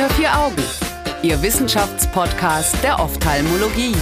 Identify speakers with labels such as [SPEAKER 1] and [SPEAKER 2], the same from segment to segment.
[SPEAKER 1] Unter vier Augen, Ihr Wissenschaftspodcast der Ophthalmologie.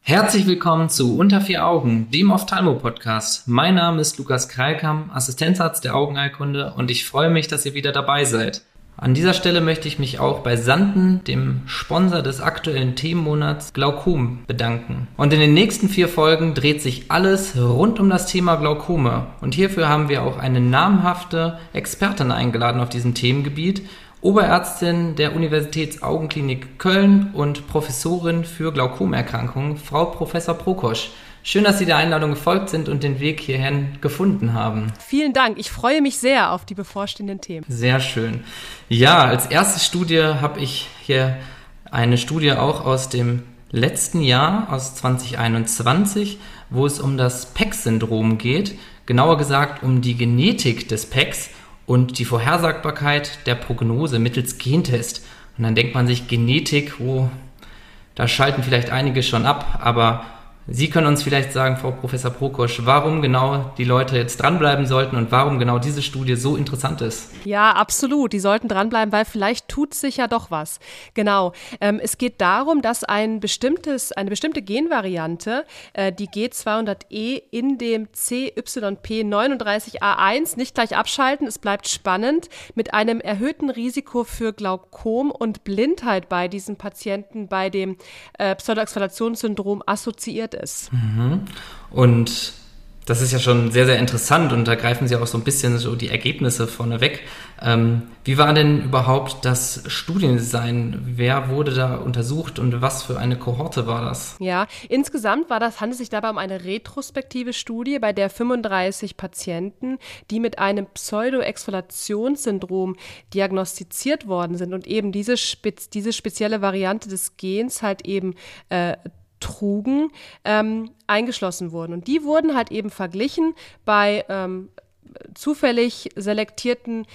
[SPEAKER 2] Herzlich willkommen zu Unter vier Augen, dem Ophthalmo-Podcast. Mein Name ist Lukas Kreilkamp, Assistenzarzt der Augenheilkunde und ich freue mich, dass ihr wieder dabei seid. An dieser Stelle möchte ich mich auch bei Sanden, dem Sponsor des aktuellen Themenmonats Glaukom, bedanken. Und in den nächsten vier Folgen dreht sich alles rund um das Thema Glaukome. Und hierfür haben wir auch eine namhafte Expertin eingeladen auf diesem Themengebiet, Oberärztin der Universitätsaugenklinik Köln und Professorin für Glaukomerkrankungen, Frau Professor Prokosch. Schön, dass Sie der Einladung gefolgt sind und den Weg hierhin gefunden haben.
[SPEAKER 3] Vielen Dank. Ich freue mich sehr auf die bevorstehenden Themen.
[SPEAKER 2] Sehr schön. Ja, als erste Studie habe ich hier eine Studie auch aus dem letzten Jahr, aus 2021, wo es um das PEX-Syndrom geht. Genauer gesagt um die Genetik des PEX und die Vorhersagbarkeit der Prognose mittels Gentest. Und dann denkt man sich, Genetik, oh, da schalten vielleicht einige schon ab, aber Sie können uns vielleicht sagen, Frau Professor Prokosch, warum genau die Leute jetzt dranbleiben sollten und warum genau diese Studie so interessant ist.
[SPEAKER 3] Ja, absolut. Die sollten dranbleiben, weil vielleicht tut sich ja doch was. Genau. Ähm, es geht darum, dass ein bestimmtes, eine bestimmte Genvariante, äh, die G200E in dem CYP39A1, nicht gleich abschalten, es bleibt spannend, mit einem erhöhten Risiko für Glaukom und Blindheit bei diesen Patienten bei dem äh, Pseudoexhalationssyndrom assoziiert ist.
[SPEAKER 2] Mhm. Und das ist ja schon sehr, sehr interessant und da greifen Sie auch so ein bisschen so die Ergebnisse vorneweg. Ähm, wie war denn überhaupt das Studiendesign? Wer wurde da untersucht und was für eine Kohorte war das?
[SPEAKER 3] Ja, insgesamt war das, handelt es sich dabei um eine retrospektive Studie, bei der 35 Patienten, die mit einem Pseudoexfoliationssyndrom diagnostiziert worden sind und eben diese, spez diese spezielle Variante des Gens halt eben äh, trugen, ähm, eingeschlossen wurden. Und die wurden halt eben verglichen bei ähm, zufällig selektierten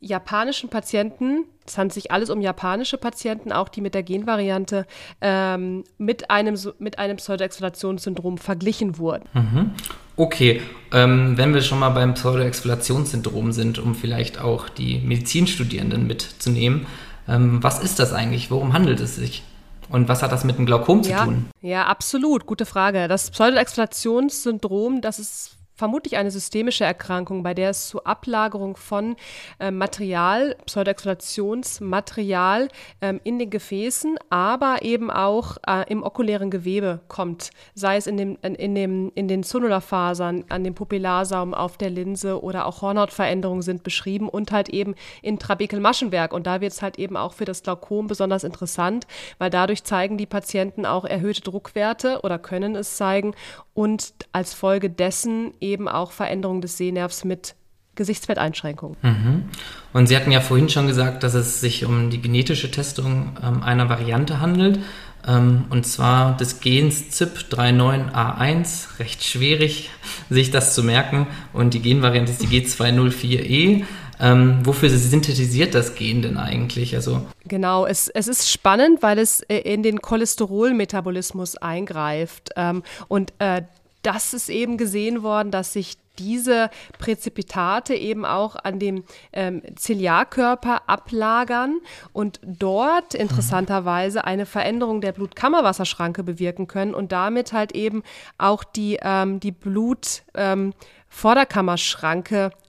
[SPEAKER 3] japanischen Patienten, es handelt sich alles um japanische Patienten, auch die mit der Genvariante ähm, mit einem, mit einem Pseudoexflationssyndrom verglichen wurden.
[SPEAKER 2] Mhm. Okay, ähm, wenn wir schon mal beim Pseudoexflationssyndrom sind, um vielleicht auch die Medizinstudierenden mitzunehmen, ähm, was ist das eigentlich? Worum handelt es sich? Und was hat das mit dem Glaukom
[SPEAKER 3] ja,
[SPEAKER 2] zu tun?
[SPEAKER 3] Ja, absolut. Gute Frage. Das Pseudoexflationssyndrom, das ist vermutlich eine systemische Erkrankung, bei der es zu Ablagerung von äh, Material, Pseudoexflationsmaterial ähm, in den Gefäßen, aber eben auch äh, im okulären Gewebe kommt, sei es in, dem, in, dem, in den Zonularfasern, an dem Pupillarsaum, auf der Linse oder auch Hornhautveränderungen sind beschrieben und halt eben in Trabekelmaschenwerk. Und da wird es halt eben auch für das Glaukom besonders interessant, weil dadurch zeigen die Patienten auch erhöhte Druckwerte oder können es zeigen und als Folge dessen eben auch Veränderung des Sehnervs mit Gesichtsfeldeinschränkungen.
[SPEAKER 2] Mhm. Und Sie hatten ja vorhin schon gesagt, dass es sich um die genetische Testung ähm, einer Variante handelt, ähm, und zwar des Gens ZIP39A1. Recht schwierig, sich das zu merken. Und die Genvariante ist die G204E. Ähm, wofür synthetisiert das Gen denn eigentlich?
[SPEAKER 3] Also genau, es, es ist spannend, weil es äh, in den Cholesterolmetabolismus eingreift. Ähm, und äh, das ist eben gesehen worden, dass sich diese Präzipitate eben auch an dem ähm, Ziliarkörper ablagern und dort interessanterweise eine Veränderung der Blutkammerwasserschranke bewirken können und damit halt eben auch die, ähm, die Blut, ähm,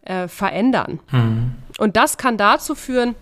[SPEAKER 3] äh, verändern. Mhm. Und das kann dazu führen,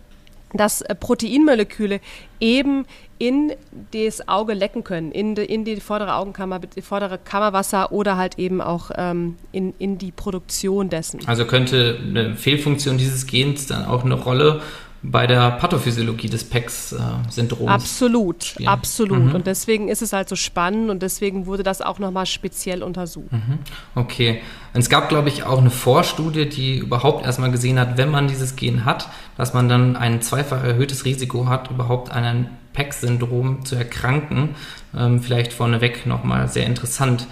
[SPEAKER 3] dass äh, Proteinmoleküle eben in das Auge lecken können, in die, in die vordere Augenkammer, die vordere Kammerwasser oder halt eben auch ähm, in, in die Produktion dessen.
[SPEAKER 2] Also könnte eine Fehlfunktion dieses Gens dann auch eine Rolle bei der Pathophysiologie des PEX-Syndroms.
[SPEAKER 3] Absolut, spielen. absolut. Mhm. Und deswegen ist es halt so spannend und deswegen wurde das auch nochmal speziell untersucht. Mhm.
[SPEAKER 2] Okay. Und es gab, glaube ich, auch eine Vorstudie, die überhaupt erstmal gesehen hat, wenn man dieses Gen hat, dass man dann ein zweifach erhöhtes Risiko hat, überhaupt an ein PEX-Syndrom zu erkranken. Ähm, vielleicht vorneweg nochmal sehr interessant.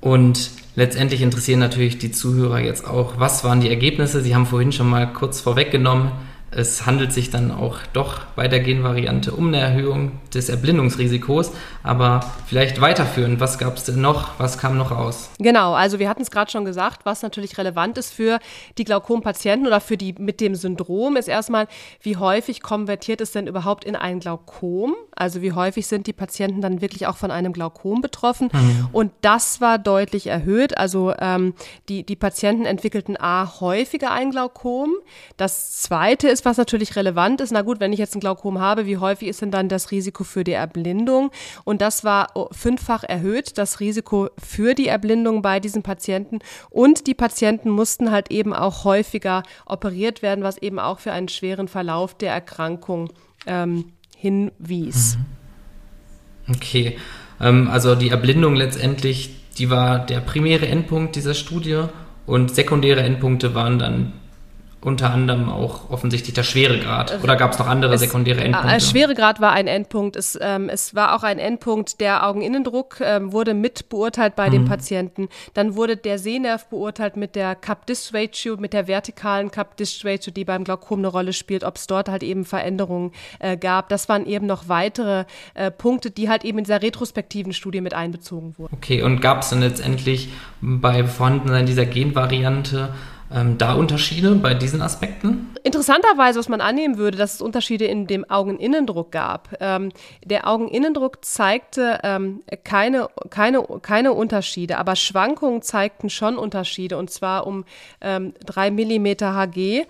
[SPEAKER 2] Und Letztendlich interessieren natürlich die Zuhörer jetzt auch, was waren die Ergebnisse? Sie haben vorhin schon mal kurz vorweggenommen, es handelt sich dann auch doch bei der Genvariante um eine Erhöhung des Erblindungsrisikos. Aber vielleicht weiterführen, was gab es denn noch? Was kam noch raus?
[SPEAKER 3] Genau, also wir hatten es gerade schon gesagt, was natürlich relevant ist für die Glaukompatienten oder für die mit dem Syndrom, ist erstmal, wie häufig konvertiert es denn überhaupt in ein Glaukom? Also wie häufig sind die Patienten dann wirklich auch von einem Glaukom betroffen? Mhm. Und das war deutlich erhöht. Also ähm, die, die Patienten entwickelten A häufiger ein Glaukom. Das zweite ist, ist, was natürlich relevant ist. Na gut, wenn ich jetzt ein Glaukom habe, wie häufig ist denn dann das Risiko für die Erblindung? Und das war fünffach erhöht, das Risiko für die Erblindung bei diesen Patienten. Und die Patienten mussten halt eben auch häufiger operiert werden, was eben auch für einen schweren Verlauf der Erkrankung ähm, hinwies.
[SPEAKER 2] Mhm. Okay, ähm, also die Erblindung letztendlich, die war der primäre Endpunkt dieser Studie und sekundäre Endpunkte waren dann unter anderem auch offensichtlich der Schweregrad. Oder gab es noch andere es, sekundäre Endpunkte?
[SPEAKER 3] Äh, Schweregrad war ein Endpunkt. Es, ähm, es war auch ein Endpunkt. Der Augeninnendruck ähm, wurde mit beurteilt bei mhm. dem Patienten. Dann wurde der Sehnerv beurteilt mit der Cup-Disc-Ratio, mit der vertikalen Cup-Disc-Ratio, die beim Glaukom eine Rolle spielt, ob es dort halt eben Veränderungen äh, gab. Das waren eben noch weitere äh, Punkte, die halt eben in dieser retrospektiven Studie mit einbezogen wurden.
[SPEAKER 2] Okay, und gab es dann letztendlich bei Vorhandensein dieser Genvariante ähm, da Unterschiede bei diesen Aspekten?
[SPEAKER 3] Interessanterweise, was man annehmen würde, dass es Unterschiede in dem Augeninnendruck gab. Ähm, der Augeninnendruck zeigte ähm, keine, keine, keine Unterschiede, aber Schwankungen zeigten schon Unterschiede und zwar um ähm, 3 mm Hg.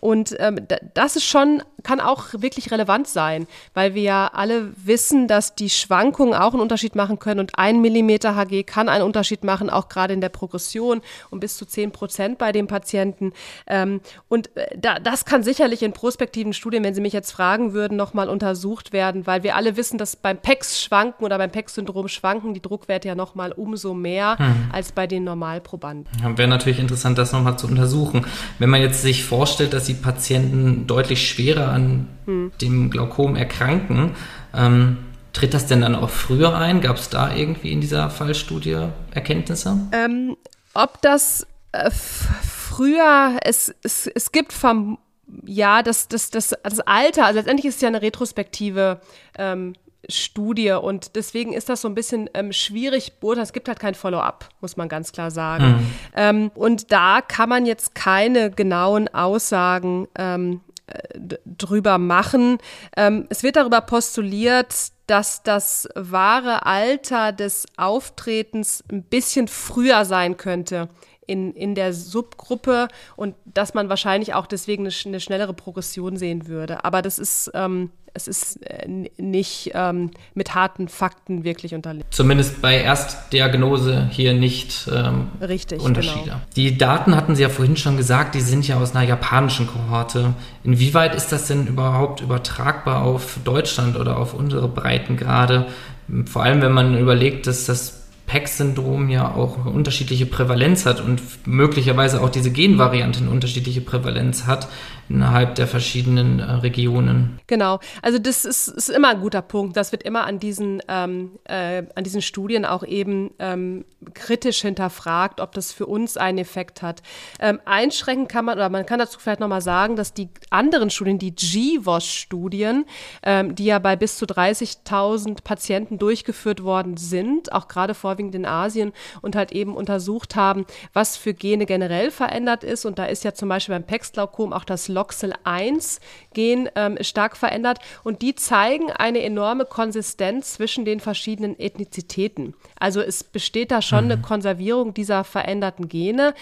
[SPEAKER 3] Und ähm, das ist schon, kann auch wirklich relevant sein, weil wir ja alle wissen, dass die Schwankungen auch einen Unterschied machen können und 1 mm Hg kann einen Unterschied machen, auch gerade in der Progression um bis zu 10 Prozent bei dem Patienten. Ähm, und äh, da, das kann sicherlich in prospektiven Studien, wenn Sie mich jetzt fragen würden, nochmal untersucht werden, weil wir alle wissen, dass beim PEX schwanken oder beim PEX-Syndrom schwanken die Druckwerte ja nochmal umso mehr hm. als bei den Normalprobanden.
[SPEAKER 2] Ja, Wäre natürlich interessant, das nochmal zu untersuchen. Wenn man jetzt sich vorstellt, dass die Patienten deutlich schwerer an hm. dem Glaukom erkranken, ähm, Tritt das denn dann auch früher ein? Gab es da irgendwie in dieser Fallstudie Erkenntnisse?
[SPEAKER 3] Ähm, ob das äh, früher, es, es, es gibt vom, ja, das, das, das, das Alter, also letztendlich ist es ja eine retrospektive ähm, Studie und deswegen ist das so ein bisschen ähm, schwierig Es gibt halt kein Follow-up, muss man ganz klar sagen. Mhm. Ähm, und da kann man jetzt keine genauen Aussagen ähm, drüber machen. Ähm, es wird darüber postuliert, dass das wahre Alter des Auftretens ein bisschen früher sein könnte in, in der Subgruppe und dass man wahrscheinlich auch deswegen eine, eine schnellere Progression sehen würde. Aber das ist, ähm, es ist äh, nicht ähm, mit harten Fakten wirklich unterlegt.
[SPEAKER 2] Zumindest bei Erstdiagnose hier nicht ähm,
[SPEAKER 3] Richtig,
[SPEAKER 2] Unterschiede.
[SPEAKER 3] Genau.
[SPEAKER 2] Die Daten hatten Sie ja vorhin schon gesagt, die sind ja aus einer japanischen Kohorte. Inwieweit ist das denn überhaupt übertragbar auf Deutschland oder auf unsere Breitengrade? Vor allem, wenn man überlegt, dass das PEX-Syndrom ja auch eine unterschiedliche Prävalenz hat und möglicherweise auch diese Genvariante eine unterschiedliche Prävalenz hat innerhalb der verschiedenen äh, Regionen.
[SPEAKER 3] Genau, also das ist, ist, immer ein guter Punkt. Das wird immer an diesen, ähm, äh, an diesen Studien auch eben ähm, kritisch hinterfragt, ob das für uns einen Effekt hat. Ähm, einschränken kann man, oder man kann dazu vielleicht nochmal sagen, dass die anderen Studien, die GWAS-Studien, ähm, die ja bei bis zu 30.000 Patienten durchgeführt worden sind, auch gerade vorwiegend in Asien, und halt eben untersucht haben, was für Gene generell verändert ist. Und da ist ja zum Beispiel beim PEX-Glaukom auch das LOXEL1-Gen ähm, stark verändert und die zeigen eine enorme Konsistenz zwischen den verschiedenen Ethnizitäten. Also es besteht da schon mhm. eine Konservierung dieser veränderten Gene.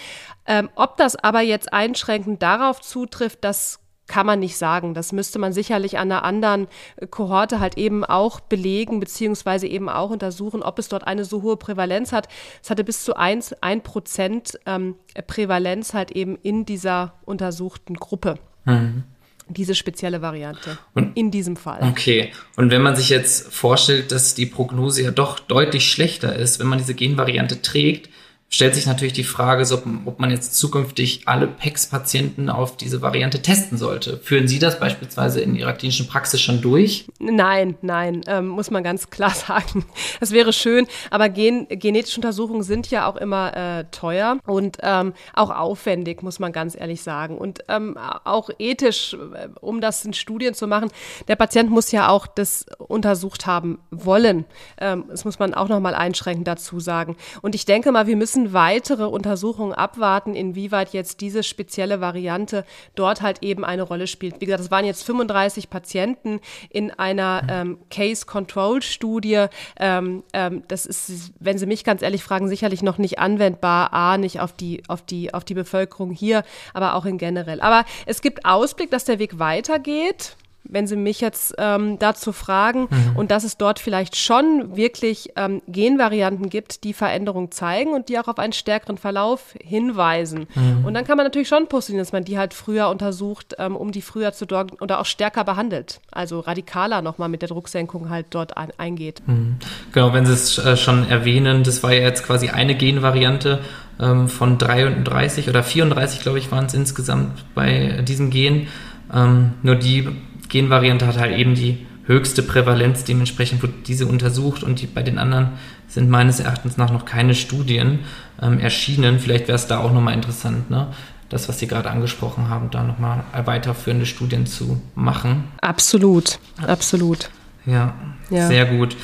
[SPEAKER 3] Ähm, ob das aber jetzt einschränkend darauf zutrifft, das kann man nicht sagen. Das müsste man sicherlich an einer anderen Kohorte halt eben auch belegen, beziehungsweise eben auch untersuchen, ob es dort eine so hohe Prävalenz hat. Es hatte bis zu 1, 1 Prozent ähm, Prävalenz halt eben in dieser untersuchten Gruppe. Mhm. Diese spezielle Variante. Und, in diesem Fall.
[SPEAKER 2] Okay. Und wenn man sich jetzt vorstellt, dass die Prognose ja doch deutlich schlechter ist, wenn man diese Genvariante trägt, stellt sich natürlich die Frage, so, ob man jetzt zukünftig alle PEX-Patienten auf diese Variante testen sollte. Führen Sie das beispielsweise in Ihrer klinischen Praxis schon durch?
[SPEAKER 3] Nein, nein, ähm, muss man ganz klar sagen. Das wäre schön, aber gen genetische Untersuchungen sind ja auch immer äh, teuer und ähm, auch aufwendig, muss man ganz ehrlich sagen. Und ähm, auch ethisch, äh, um das in Studien zu machen, der Patient muss ja auch das untersucht haben wollen. Ähm, das muss man auch nochmal einschränkend dazu sagen. Und ich denke mal, wir müssen weitere Untersuchungen abwarten, inwieweit jetzt diese spezielle Variante dort halt eben eine Rolle spielt. Wie gesagt, es waren jetzt 35 Patienten in einer ähm, Case-Control-Studie. Ähm, ähm, das ist, wenn Sie mich ganz ehrlich fragen, sicherlich noch nicht anwendbar. A, nicht auf die, auf die, auf die Bevölkerung hier, aber auch in generell. Aber es gibt Ausblick, dass der Weg weitergeht wenn Sie mich jetzt ähm, dazu fragen, mhm. und dass es dort vielleicht schon wirklich ähm, Genvarianten gibt, die Veränderungen zeigen und die auch auf einen stärkeren Verlauf hinweisen. Mhm. Und dann kann man natürlich schon postulieren, dass man die halt früher untersucht, ähm, um die früher zu dort oder auch stärker behandelt. Also radikaler nochmal mit der Drucksenkung halt dort ein, eingeht.
[SPEAKER 2] Mhm. Genau, wenn Sie es äh, schon erwähnen, das war ja jetzt quasi eine Genvariante ähm, von 33 oder 34, glaube ich, waren es insgesamt bei diesem Gen. Ähm, nur die Genvariante hat halt eben die höchste Prävalenz, dementsprechend wird diese untersucht und die, bei den anderen sind meines Erachtens nach noch keine Studien ähm, erschienen. Vielleicht wäre es da auch nochmal interessant, ne? das, was Sie gerade angesprochen haben, da nochmal weiterführende Studien zu machen.
[SPEAKER 3] Absolut, absolut.
[SPEAKER 2] Ja, ja. sehr gut.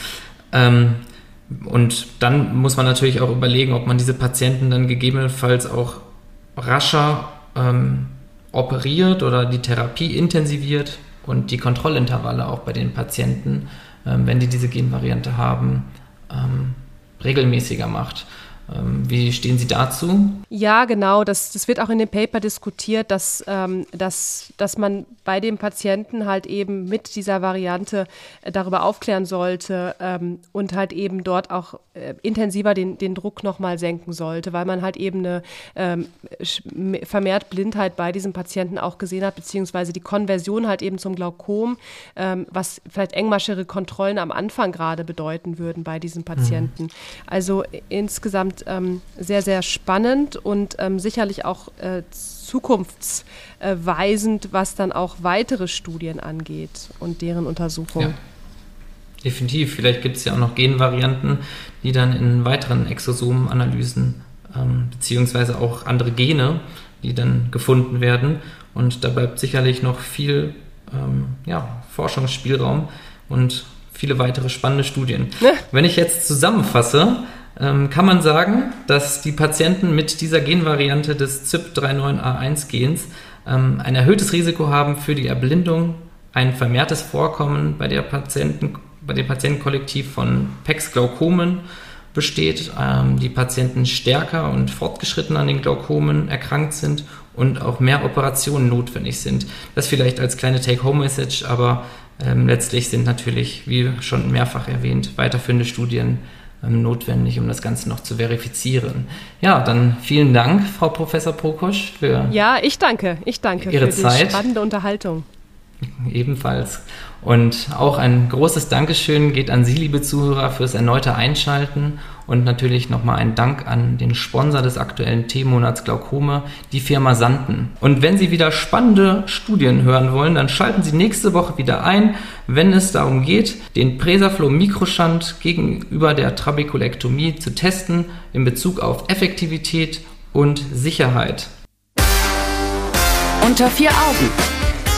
[SPEAKER 2] Ähm, und dann muss man natürlich auch überlegen, ob man diese Patienten dann gegebenenfalls auch rascher ähm, operiert oder die Therapie intensiviert und die Kontrollintervalle auch bei den Patienten, ähm, wenn die diese Genvariante haben, ähm, regelmäßiger macht. Ähm, wie stehen Sie dazu?
[SPEAKER 3] Ja, genau. Das, das wird auch in dem Paper diskutiert, dass, ähm, dass, dass man bei dem Patienten halt eben mit dieser Variante äh, darüber aufklären sollte ähm, und halt eben dort auch äh, intensiver den, den Druck nochmal senken sollte, weil man halt eben eine ähm, vermehrt Blindheit bei diesem Patienten auch gesehen hat, beziehungsweise die Konversion halt eben zum Glaukom, ähm, was vielleicht engmaschere Kontrollen am Anfang gerade bedeuten würden bei diesen Patienten. Mhm. Also insgesamt ähm, sehr, sehr spannend und ähm, sicherlich auch äh, zukunftsweisend, was dann auch weitere Studien angeht und deren Untersuchung. Ja.
[SPEAKER 2] Definitiv. Vielleicht gibt es ja auch noch Genvarianten, die dann in weiteren Exosomenanalysen ähm, beziehungsweise auch andere Gene, die dann gefunden werden. Und da bleibt sicherlich noch viel ähm, ja, Forschungsspielraum und viele weitere spannende Studien. Wenn ich jetzt zusammenfasse, kann man sagen, dass die Patienten mit dieser Genvariante des CYP39A1-Gens ähm, ein erhöhtes Risiko haben für die Erblindung, ein vermehrtes Vorkommen bei, der Patienten, bei dem Patientenkollektiv von PEX-Glaukomen besteht, ähm, die Patienten stärker und fortgeschritten an den Glaukomen erkrankt sind und auch mehr Operationen notwendig sind. Das vielleicht als kleine Take-Home-Message, aber ähm, letztlich sind natürlich, wie schon mehrfach erwähnt, weiterführende Studien ähm, notwendig, um das Ganze noch zu verifizieren. Ja, dann vielen Dank, Frau Professor Prokosch, für
[SPEAKER 3] Ja, ich danke. Ich danke
[SPEAKER 2] Ihre
[SPEAKER 3] für
[SPEAKER 2] Zeit.
[SPEAKER 3] die spannende Unterhaltung.
[SPEAKER 2] Ebenfalls. Und auch ein großes Dankeschön geht an Sie, liebe Zuhörer, fürs erneute Einschalten und natürlich nochmal ein Dank an den Sponsor des aktuellen Themenmonats Glaukome, die Firma Santen. Und wenn Sie wieder spannende Studien hören wollen, dann schalten Sie nächste Woche wieder ein, wenn es darum geht, den Presaflow Mikroschand gegenüber der Trabekulektomie zu testen in Bezug auf Effektivität und Sicherheit.
[SPEAKER 1] Unter vier Augen